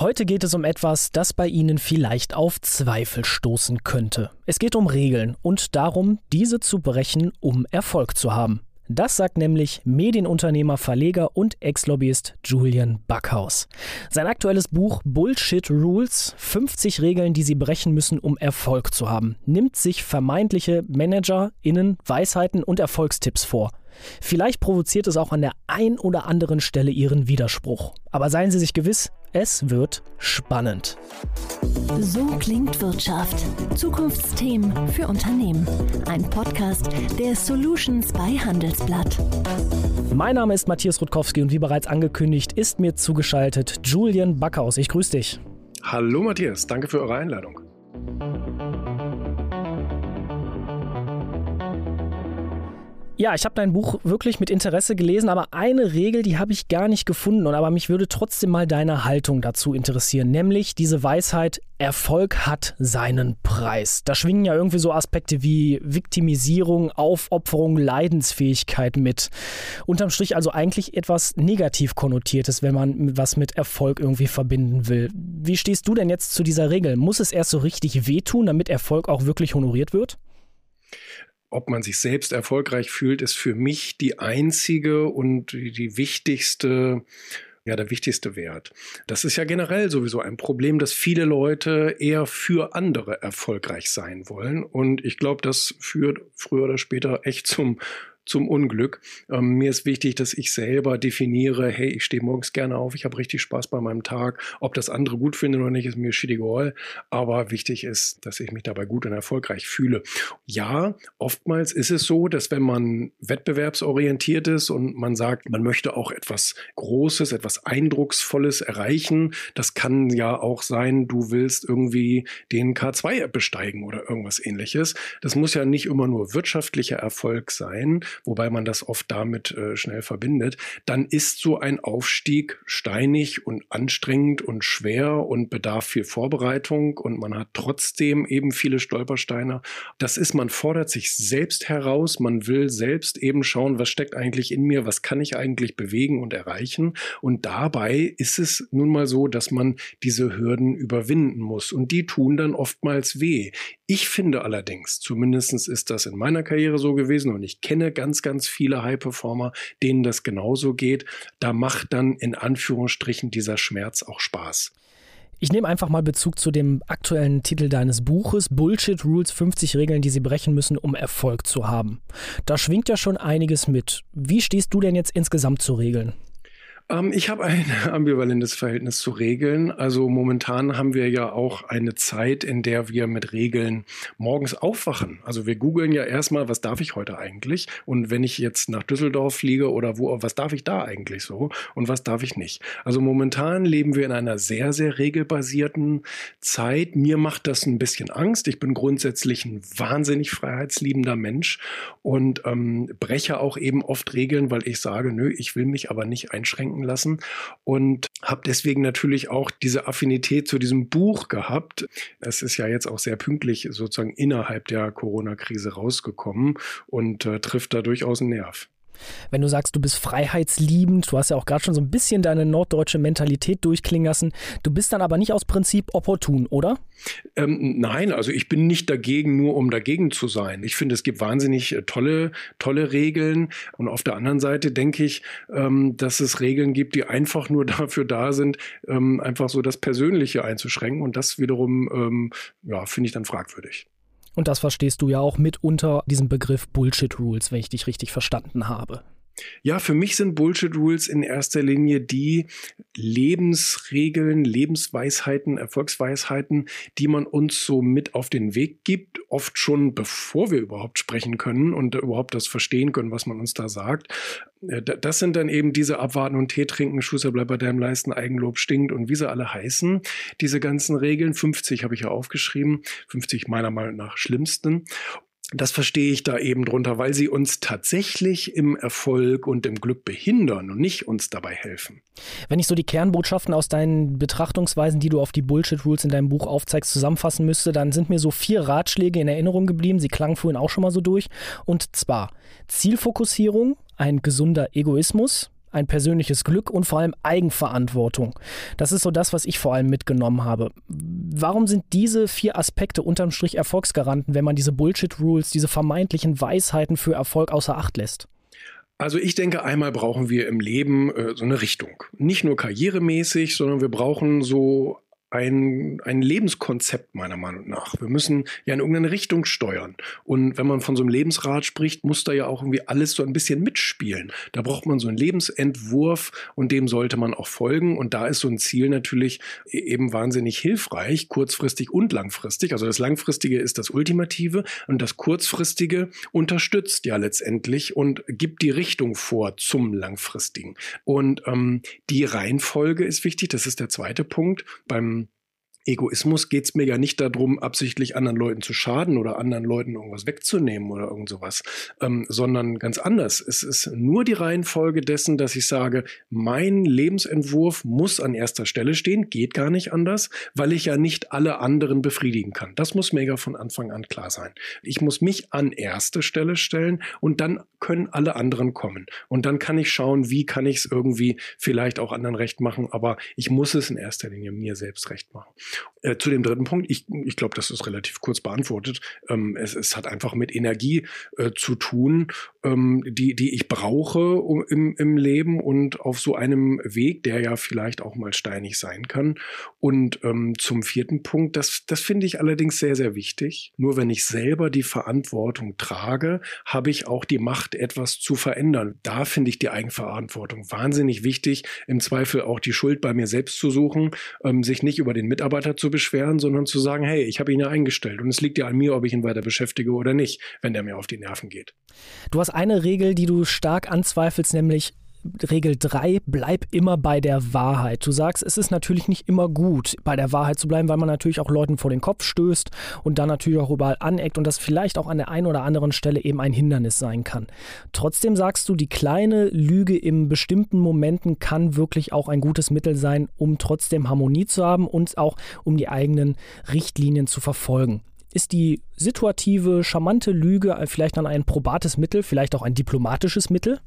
Heute geht es um etwas, das bei Ihnen vielleicht auf Zweifel stoßen könnte. Es geht um Regeln und darum, diese zu brechen, um Erfolg zu haben. Das sagt nämlich Medienunternehmer, Verleger und Ex-Lobbyist Julian Backhaus. Sein aktuelles Buch Bullshit Rules, 50 Regeln, die Sie brechen müssen, um Erfolg zu haben, nimmt sich vermeintliche ManagerInnen, Weisheiten und Erfolgstipps vor. Vielleicht provoziert es auch an der ein oder anderen Stelle Ihren Widerspruch. Aber seien Sie sich gewiss, es wird spannend. So klingt Wirtschaft. Zukunftsthemen für Unternehmen. Ein Podcast der Solutions bei Handelsblatt. Mein Name ist Matthias Rutkowski und wie bereits angekündigt, ist mir zugeschaltet Julian Backhaus. Ich grüße dich. Hallo Matthias, danke für eure Einladung. Ja, ich habe dein Buch wirklich mit Interesse gelesen, aber eine Regel, die habe ich gar nicht gefunden. Und aber mich würde trotzdem mal deine Haltung dazu interessieren, nämlich diese Weisheit, Erfolg hat seinen Preis. Da schwingen ja irgendwie so Aspekte wie Viktimisierung, Aufopferung, Leidensfähigkeit mit. Unterm Strich also eigentlich etwas negativ konnotiertes, wenn man was mit Erfolg irgendwie verbinden will. Wie stehst du denn jetzt zu dieser Regel? Muss es erst so richtig wehtun, damit Erfolg auch wirklich honoriert wird? Ob man sich selbst erfolgreich fühlt, ist für mich die einzige und die wichtigste ja der wichtigste Wert. Das ist ja generell sowieso ein Problem, dass viele Leute eher für andere erfolgreich sein wollen. Und ich glaube, das führt früher oder später echt zum zum Unglück. Ähm, mir ist wichtig, dass ich selber definiere, hey, ich stehe morgens gerne auf, ich habe richtig Spaß bei meinem Tag. Ob das andere gut finden oder nicht, ist mir shit egal. Aber wichtig ist, dass ich mich dabei gut und erfolgreich fühle. Ja, oftmals ist es so, dass wenn man wettbewerbsorientiert ist und man sagt, man möchte auch etwas Großes, etwas Eindrucksvolles erreichen, das kann ja auch sein, du willst irgendwie den K2 besteigen oder irgendwas ähnliches. Das muss ja nicht immer nur wirtschaftlicher Erfolg sein, wobei man das oft damit äh, schnell verbindet, dann ist so ein Aufstieg steinig und anstrengend und schwer und bedarf viel Vorbereitung und man hat trotzdem eben viele Stolpersteine. Das ist, man fordert sich selbst heraus, man will selbst eben schauen, was steckt eigentlich in mir, was kann ich eigentlich bewegen und erreichen. Und dabei ist es nun mal so, dass man diese Hürden überwinden muss und die tun dann oftmals weh. Ich finde allerdings, zumindest ist das in meiner Karriere so gewesen und ich kenne ganz, ganz viele High-Performer, denen das genauso geht. Da macht dann in Anführungsstrichen dieser Schmerz auch Spaß. Ich nehme einfach mal Bezug zu dem aktuellen Titel deines Buches, Bullshit Rules 50 Regeln, die Sie brechen müssen, um Erfolg zu haben. Da schwingt ja schon einiges mit. Wie stehst du denn jetzt insgesamt zu Regeln? Ähm, ich habe ein ambivalentes Verhältnis zu Regeln. Also momentan haben wir ja auch eine Zeit, in der wir mit Regeln morgens aufwachen. Also wir googeln ja erstmal, was darf ich heute eigentlich? Und wenn ich jetzt nach Düsseldorf fliege oder wo, was darf ich da eigentlich so? Und was darf ich nicht? Also momentan leben wir in einer sehr, sehr regelbasierten Zeit. Mir macht das ein bisschen Angst. Ich bin grundsätzlich ein wahnsinnig freiheitsliebender Mensch und ähm, breche auch eben oft Regeln, weil ich sage, nö, ich will mich aber nicht einschränken wirken lassen und habe deswegen natürlich auch diese Affinität zu diesem Buch gehabt. Es ist ja jetzt auch sehr pünktlich sozusagen innerhalb der Corona-Krise rausgekommen und äh, trifft da durchaus einen Nerv. Wenn du sagst, du bist freiheitsliebend, du hast ja auch gerade schon so ein bisschen deine norddeutsche Mentalität durchklingen lassen, du bist dann aber nicht aus Prinzip opportun, oder? Ähm, nein, also ich bin nicht dagegen, nur um dagegen zu sein. Ich finde, es gibt wahnsinnig äh, tolle, tolle Regeln. Und auf der anderen Seite denke ich, ähm, dass es Regeln gibt, die einfach nur dafür da sind, ähm, einfach so das Persönliche einzuschränken. Und das wiederum, ähm, ja, finde ich dann fragwürdig. Und das verstehst du ja auch mit unter diesem Begriff Bullshit Rules, wenn ich dich richtig verstanden habe. Ja, für mich sind Bullshit Rules in erster Linie die Lebensregeln, Lebensweisheiten, Erfolgsweisheiten, die man uns so mit auf den Weg gibt, oft schon bevor wir überhaupt sprechen können und überhaupt das verstehen können, was man uns da sagt. Äh, das sind dann eben diese Abwarten und Tee trinken, Schuster bleibt bei deinem Leisten, Eigenlob stinkt und wie sie alle heißen. Diese ganzen Regeln, 50 habe ich ja aufgeschrieben, 50 meiner Meinung nach schlimmsten. Das verstehe ich da eben drunter, weil sie uns tatsächlich im Erfolg und im Glück behindern und nicht uns dabei helfen. Wenn ich so die Kernbotschaften aus deinen Betrachtungsweisen, die du auf die Bullshit Rules in deinem Buch aufzeigst, zusammenfassen müsste, dann sind mir so vier Ratschläge in Erinnerung geblieben. Sie klangen vorhin auch schon mal so durch. Und zwar Zielfokussierung, ein gesunder Egoismus, ein persönliches Glück und vor allem Eigenverantwortung. Das ist so das, was ich vor allem mitgenommen habe. Warum sind diese vier Aspekte unterm Strich Erfolgsgaranten, wenn man diese Bullshit-Rules, diese vermeintlichen Weisheiten für Erfolg außer Acht lässt? Also ich denke, einmal brauchen wir im Leben äh, so eine Richtung. Nicht nur karrieremäßig, sondern wir brauchen so ein, ein Lebenskonzept meiner Meinung nach. Wir müssen ja in irgendeine Richtung steuern. Und wenn man von so einem Lebensrat spricht, muss da ja auch irgendwie alles so ein bisschen mitspielen. Da braucht man so einen Lebensentwurf und dem sollte man auch folgen. Und da ist so ein Ziel natürlich e-, eben wahnsinnig hilfreich, kurzfristig und langfristig. Also das Langfristige ist das Ultimative und das Kurzfristige unterstützt ja letztendlich und gibt die Richtung vor zum Langfristigen. Und ähm, die Reihenfolge ist wichtig. Das ist der zweite Punkt. Beim Egoismus geht es mir ja nicht darum, absichtlich anderen Leuten zu schaden oder anderen Leuten irgendwas wegzunehmen oder irgend sowas, ähm, sondern ganz anders. Es ist nur die Reihenfolge dessen, dass ich sage, mein Lebensentwurf muss an erster Stelle stehen, geht gar nicht anders, weil ich ja nicht alle anderen befriedigen kann. Das muss mega von Anfang an klar sein. Ich muss mich an erste Stelle stellen und dann können alle anderen kommen. Und dann kann ich schauen, wie kann ich es irgendwie vielleicht auch anderen recht machen, aber ich muss es in erster Linie mir selbst recht machen. Äh, zu dem dritten Punkt, ich, ich glaube, das ist relativ kurz beantwortet. Ähm, es, es hat einfach mit Energie äh, zu tun, ähm, die, die ich brauche um, im, im Leben und auf so einem Weg, der ja vielleicht auch mal steinig sein kann. Und ähm, zum vierten Punkt, das, das finde ich allerdings sehr, sehr wichtig. Nur wenn ich selber die Verantwortung trage, habe ich auch die Macht, etwas zu verändern. Da finde ich die Eigenverantwortung wahnsinnig wichtig. Im Zweifel auch die Schuld bei mir selbst zu suchen, ähm, sich nicht über den Mitarbeiter Mitarbeiter zu beschweren, sondern zu sagen, hey, ich habe ihn ja eingestellt und es liegt ja an mir, ob ich ihn weiter beschäftige oder nicht, wenn der mir auf die Nerven geht. Du hast eine Regel, die du stark anzweifelst, nämlich Regel 3, bleib immer bei der Wahrheit. Du sagst, es ist natürlich nicht immer gut, bei der Wahrheit zu bleiben, weil man natürlich auch Leuten vor den Kopf stößt und dann natürlich auch überall aneckt und das vielleicht auch an der einen oder anderen Stelle eben ein Hindernis sein kann. Trotzdem sagst du, die kleine Lüge in bestimmten Momenten kann wirklich auch ein gutes Mittel sein, um trotzdem Harmonie zu haben und auch um die eigenen Richtlinien zu verfolgen. Ist die situative, charmante Lüge vielleicht dann ein probates Mittel, vielleicht auch ein diplomatisches Mittel?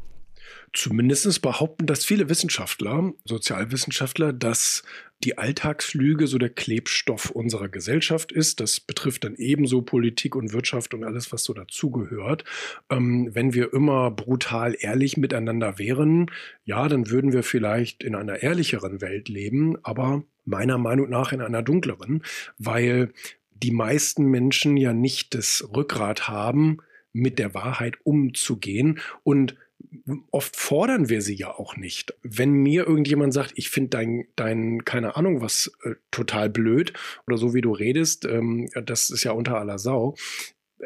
Zumindest behaupten das viele Wissenschaftler, Sozialwissenschaftler, dass die Alltagslüge so der Klebstoff unserer Gesellschaft ist. Das betrifft dann ebenso Politik und Wirtschaft und alles, was so dazugehört. Ähm, wenn wir immer brutal ehrlich miteinander wären, ja, dann würden wir vielleicht in einer ehrlicheren Welt leben, aber meiner Meinung nach in einer dunkleren, weil die meisten Menschen ja nicht das Rückgrat haben, mit der Wahrheit umzugehen und oft fordern wir sie ja auch nicht. Wenn mir irgendjemand sagt, ich finde dein, dein, keine Ahnung, was äh, total blöd oder so wie du redest, ähm, das ist ja unter aller Sau,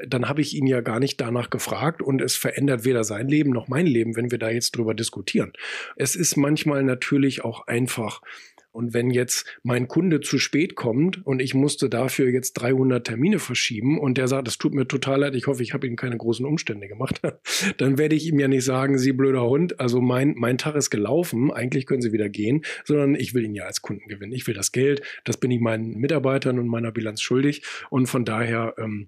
dann habe ich ihn ja gar nicht danach gefragt und es verändert weder sein Leben noch mein Leben, wenn wir da jetzt drüber diskutieren. Es ist manchmal natürlich auch einfach und wenn jetzt mein Kunde zu spät kommt und ich musste dafür jetzt 300 Termine verschieben und der sagt, es tut mir total leid, ich hoffe, ich habe Ihnen keine großen Umstände gemacht, dann werde ich ihm ja nicht sagen, Sie blöder Hund, also mein, mein Tag ist gelaufen, eigentlich können Sie wieder gehen, sondern ich will ihn ja als Kunden gewinnen. Ich will das Geld, das bin ich meinen Mitarbeitern und meiner Bilanz schuldig und von daher ähm,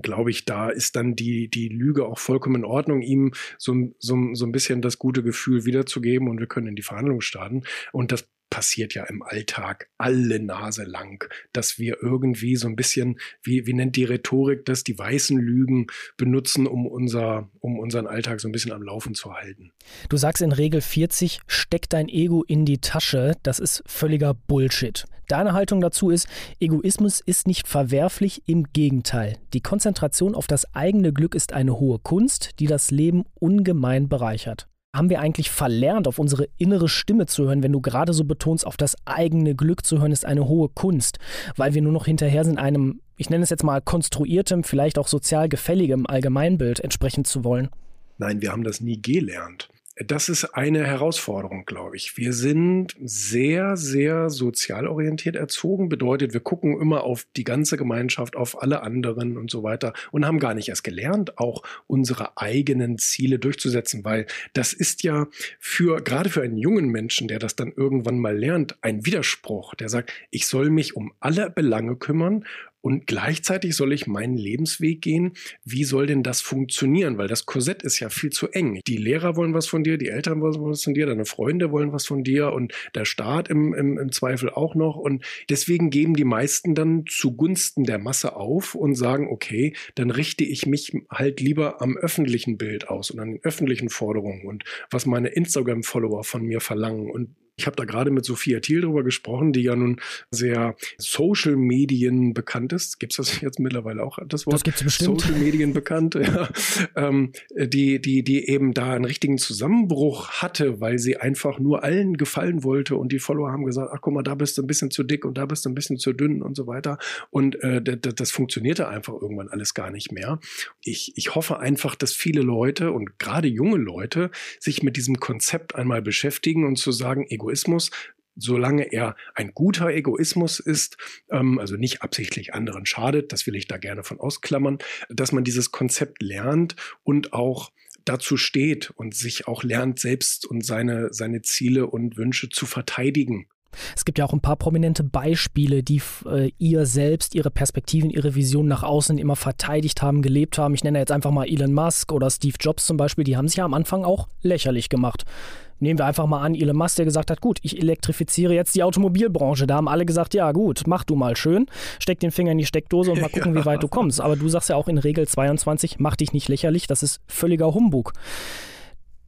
glaube ich, da ist dann die, die Lüge auch vollkommen in Ordnung, ihm so, so, so ein bisschen das gute Gefühl wiederzugeben und wir können in die Verhandlung starten. Und das passiert ja im Alltag alle Nase lang, dass wir irgendwie so ein bisschen, wie, wie nennt die Rhetorik das, die weißen Lügen benutzen, um, unser, um unseren Alltag so ein bisschen am Laufen zu halten. Du sagst in Regel 40, steck dein Ego in die Tasche. Das ist völliger Bullshit. Deine Haltung dazu ist, Egoismus ist nicht verwerflich, im Gegenteil. Die Konzentration auf das eigene Glück ist eine hohe Kunst, die das Leben ungemein bereichert haben wir eigentlich verlernt, auf unsere innere Stimme zu hören, wenn du gerade so betonst, auf das eigene Glück zu hören, ist eine hohe Kunst, weil wir nur noch hinterher sind, einem, ich nenne es jetzt mal konstruiertem, vielleicht auch sozial gefälligem Allgemeinbild entsprechen zu wollen? Nein, wir haben das nie gelernt das ist eine Herausforderung, glaube ich. Wir sind sehr, sehr sozial orientiert erzogen. Bedeutet, wir gucken immer auf die ganze Gemeinschaft, auf alle anderen und so weiter und haben gar nicht erst gelernt, auch unsere eigenen Ziele durchzusetzen, weil das ist ja für, gerade für einen jungen Menschen, der das dann irgendwann mal lernt, ein Widerspruch, der sagt, ich soll mich um alle Belange kümmern Und gleichzeitig soll ich meinen Lebensweg gehen. Wie soll denn das funktionieren? Weil das Korsett ist ja viel zu eng. Die Lehrer wollen was von dir, die Eltern wollen was von dir, deine Freunde wollen was von dir und der Staat im, im, im Zweifel auch noch. Und deswegen geben die meisten dann zugunsten der Masse auf und sagen, okay, dann richte ich mich halt lieber am öffentlichen Bild aus und an den öffentlichen Forderungen und was meine Instagram-Follower von mir verlangen und ich habe da gerade mit Sophia Thiel drüber gesprochen, die ja nun sehr Social Medien bekannt ist. Gibt es das jetzt mittlerweile auch, das Wort? Das gibt's bestimmt. Social Medien bekannt, ja. Ähm, die, die, die eben da einen richtigen Zusammenbruch hatte, weil sie einfach nur allen gefallen wollte und die Follower haben gesagt, ach guck mal, da bist du ein bisschen zu dick und da bist du ein bisschen zu dünn und so weiter. Und äh, das, funktionierte einfach irgendwann alles gar nicht mehr. Ich, ich hoffe einfach, dass viele Leute und gerade junge Leute sich mit diesem Konzept einmal beschäftigen und zu sagen, Egoismus, solange er ein guter Egoismus ist, ähm, also nicht absichtlich anderen schadet, das will ich da gerne von ausklammern, dass man dieses Konzept lernt und auch dazu steht und sich auch lernt, selbst und seine, seine Ziele und Wünsche zu verteidigen. Es gibt ja auch ein paar prominente Beispiele, die äh, ihr selbst, ihre Perspektiven, ihre Vision nach außen immer verteidigt haben, gelebt haben. Ich nenne jetzt einfach mal Elon Musk oder Steve Jobs zum Beispiel. Die haben sich ja am Anfang auch lächerlich gemacht. Nehmen wir einfach mal an, Elon Musk, der gesagt hat, gut, ich elektrifiziere jetzt die Automobilbranche. Da haben alle gesagt, ja gut, mach du mal schön, steck den Finger in die Steckdose und mal gucken, ja. wie weit du kommst. Aber du sagst ja auch in Regel 22, mach dich nicht lächerlich, das ist völliger Humbug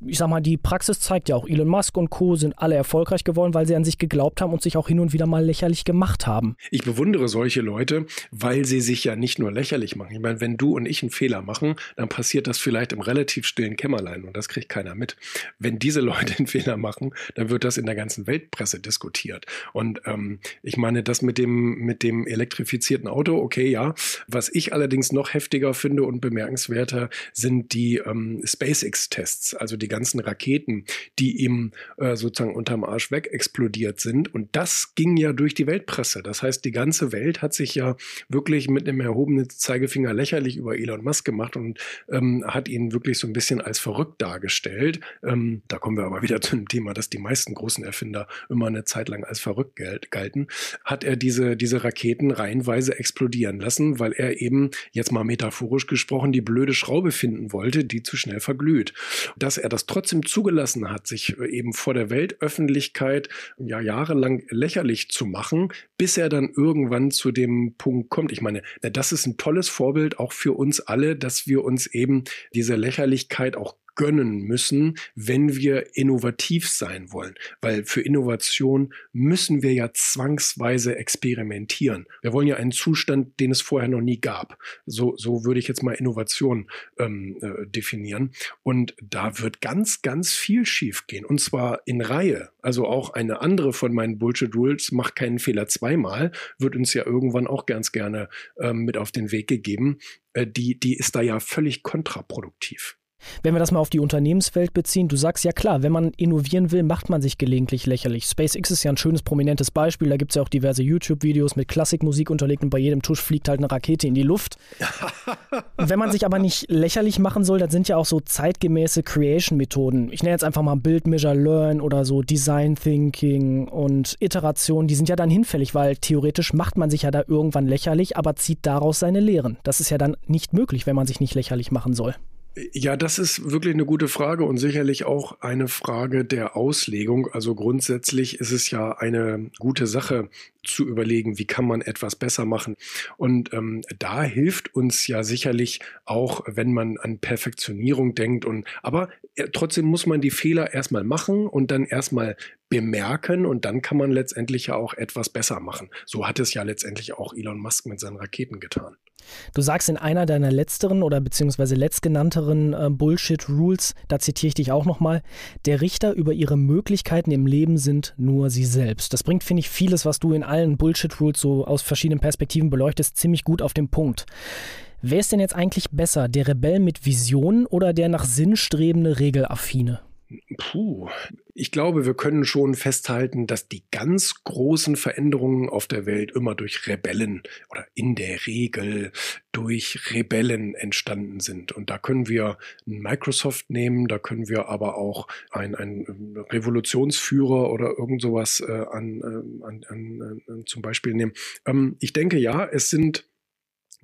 ich sag mal, die Praxis zeigt ja auch, Elon Musk und Co. sind alle erfolgreich geworden, weil sie an sich geglaubt haben und sich auch hin und wieder mal lächerlich gemacht haben. Ich bewundere solche Leute, weil sie sich ja nicht nur lächerlich machen. Ich meine, wenn du und ich einen Fehler machen, dann passiert das vielleicht im relativ stillen Kämmerlein und das kriegt keiner mit. Wenn diese Leute einen Fehler machen, dann wird das in der ganzen Weltpresse diskutiert. Und ähm, ich meine, das mit dem, mit dem elektrifizierten Auto, okay, ja. Was ich allerdings noch heftiger finde und bemerkenswerter, sind die ähm, SpaceX-Tests, also die ganzen Raketen, die ihm äh, sozusagen unterm Arsch weg explodiert sind. Und das ging ja durch die Weltpresse. Das heißt, die ganze Welt hat sich ja wirklich mit einem erhobenen Zeigefinger lächerlich über Elon Musk gemacht und ähm, hat ihn wirklich so ein bisschen als verrückt dargestellt. Ähm, da kommen wir aber wieder zu dem Thema, dass die meisten großen Erfinder immer eine Zeit lang als verrückt galten. Hat er diese, diese Raketen reihenweise explodieren lassen, weil er eben, jetzt mal metaphorisch gesprochen, die blöde Schraube finden wollte, die zu schnell verglüht. Dass er das trotzdem zugelassen hat, sich äh, eben vor der Weltöffentlichkeit ja jahrelang lächerlich zu machen, bis er dann irgendwann zu dem Punkt kommt. Ich meine, das ist ein tolles Vorbild auch für uns alle, dass wir uns eben diese Lächerlichkeit auch gönnen müssen, wenn wir innovativ sein wollen. Weil für Innovation müssen wir ja zwangsweise experimentieren. Wir wollen ja einen Zustand, den es vorher noch nie gab. So, so würde ich jetzt mal Innovation ähm, äh, definieren. Und da wird ganz, ganz viel schiefgehen. Und zwar in Reihe. Also auch eine andere von meinen Bullshit-Rules, macht keinen Fehler zweimal, wird uns ja irgendwann auch ganz gerne ähm, mit auf den Weg gegeben. Äh, die, die ist da ja völlig kontraproduktiv. Wenn wir das mal auf die Unternehmenswelt beziehen, du sagst ja klar, wenn man innovieren will, macht man sich gelegentlich lächerlich. SpaceX ist ja ein schönes, prominentes Beispiel. Da gibt es ja auch diverse YouTube-Videos mit Klassikmusik unterlegt und bei jedem Tusch fliegt halt eine Rakete in die Luft. wenn man sich aber nicht lächerlich machen soll, dann sind ja auch so zeitgemäße Creation-Methoden. Ich nenne jetzt einfach mal Build, Measure, Learn oder so Design Thinking und Iteration. Die sind ja dann hinfällig, weil theoretisch macht man sich ja da irgendwann lächerlich, aber zieht daraus seine Lehren. Das ist ja dann nicht möglich, wenn man sich nicht lächerlich machen soll. Ja, das ist wirklich eine gute Frage und sicherlich auch eine Frage der Auslegung. Also grundsätzlich ist es ja eine gute Sache zu überlegen, wie kann man etwas besser machen. Und ähm, da hilft uns ja sicherlich auch, wenn man an Perfektionierung denkt. Und aber äh, trotzdem muss man die Fehler erstmal machen und dann erstmal bemerken und dann kann man letztendlich ja auch etwas besser machen. So hat es ja letztendlich auch Elon Musk mit seinen Raketen getan. Du sagst in einer deiner letzteren oder beziehungsweise letztgenannteren äh, Bullshit-Rules, da zitiere ich dich auch nochmal, der Richter über ihre Möglichkeiten im Leben sind nur sie selbst. Das bringt, finde ich, vieles, was du in allen Bullshit-Rules so aus verschiedenen Perspektiven beleuchtest, ziemlich gut auf den Punkt. Wer ist denn jetzt eigentlich besser, der Rebell mit Visionen oder der nach Sinn strebende Regelaffine? Puh, ich glaube, wir können schon festhalten, dass die ganz großen Veränderungen auf der Welt immer durch Rebellen oder in der Regel durch Rebellen entstanden sind. Und da können wir Microsoft nehmen, da können wir aber auch einen Revolutionsführer oder irgend sowas äh, an, äh, an, an, an, zum Beispiel nehmen. Ähm, ich denke ja, es sind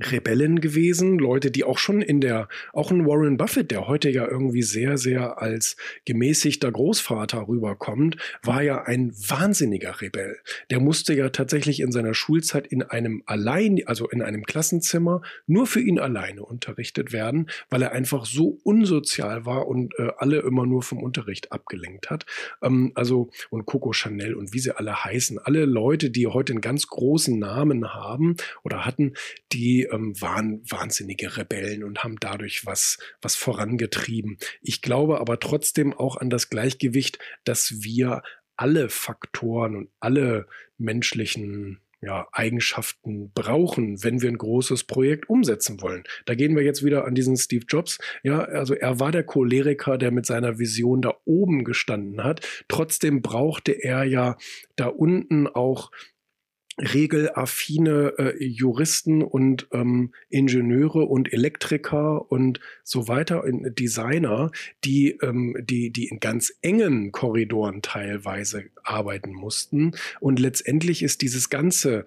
Rebellen gewesen, Leute, die auch schon in der, auch ein Warren Buffett, der heute ja irgendwie sehr, sehr als gemäßigter Großvater rüberkommt, war ja ein wahnsinniger Rebell. Der musste ja tatsächlich in seiner Schulzeit in einem allein, also in einem Klassenzimmer, nur für ihn alleine unterrichtet werden, weil er einfach so unsozial war und äh, alle immer nur vom Unterricht abgelenkt hat. Ähm, also, und Coco Chanel und wie sie alle heißen, alle Leute, die heute einen ganz großen Namen haben oder hatten, die ähm, waren wahnsinnige Rebellen und haben dadurch was, was vorangetrieben. Ich glaube aber trotzdem auch an das Gleichgewicht, dass wir alle Faktoren und alle menschlichen ja, Eigenschaften brauchen, wenn wir ein großes Projekt umsetzen wollen. Da gehen wir jetzt wieder an diesen Steve Jobs. Ja, also er war der Choleriker, der mit seiner Vision da oben gestanden hat. Trotzdem brauchte er ja da unten auch regelaffine äh, Juristen und ähm, Ingenieure und Elektriker und so weiter, Designer, die, ähm, die, die in ganz engen Korridoren teilweise arbeiten mussten. Und letztendlich ist dieses ganze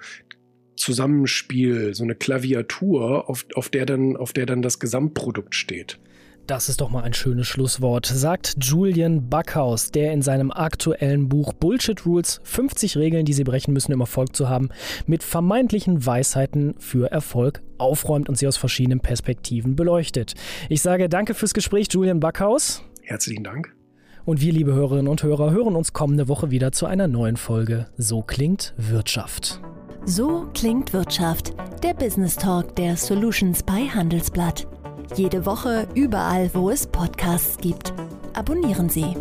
Zusammenspiel so eine Klaviatur, auf, auf, der dann, auf der dann das Gesamtprodukt steht. Das ist doch mal ein schönes Schlusswort, sagt Julian Backhaus, der in seinem aktuellen Buch Bullshit Rules 50 Regeln, die Sie brechen müssen, um Erfolg zu haben, mit vermeintlichen Weisheiten für Erfolg aufräumt und sie aus verschiedenen Perspektiven beleuchtet. Ich sage danke fürs Gespräch, Julian Backhaus. Herzlichen Dank. Und wir, liebe Hörerinnen und Hörer, hören uns kommende Woche wieder zu einer neuen Folge So klingt Wirtschaft. So klingt Wirtschaft, der Business Talk der Solutions bei Handelsblatt. Jede Woche überall, wo es Podcasts gibt. Abonnieren Sie.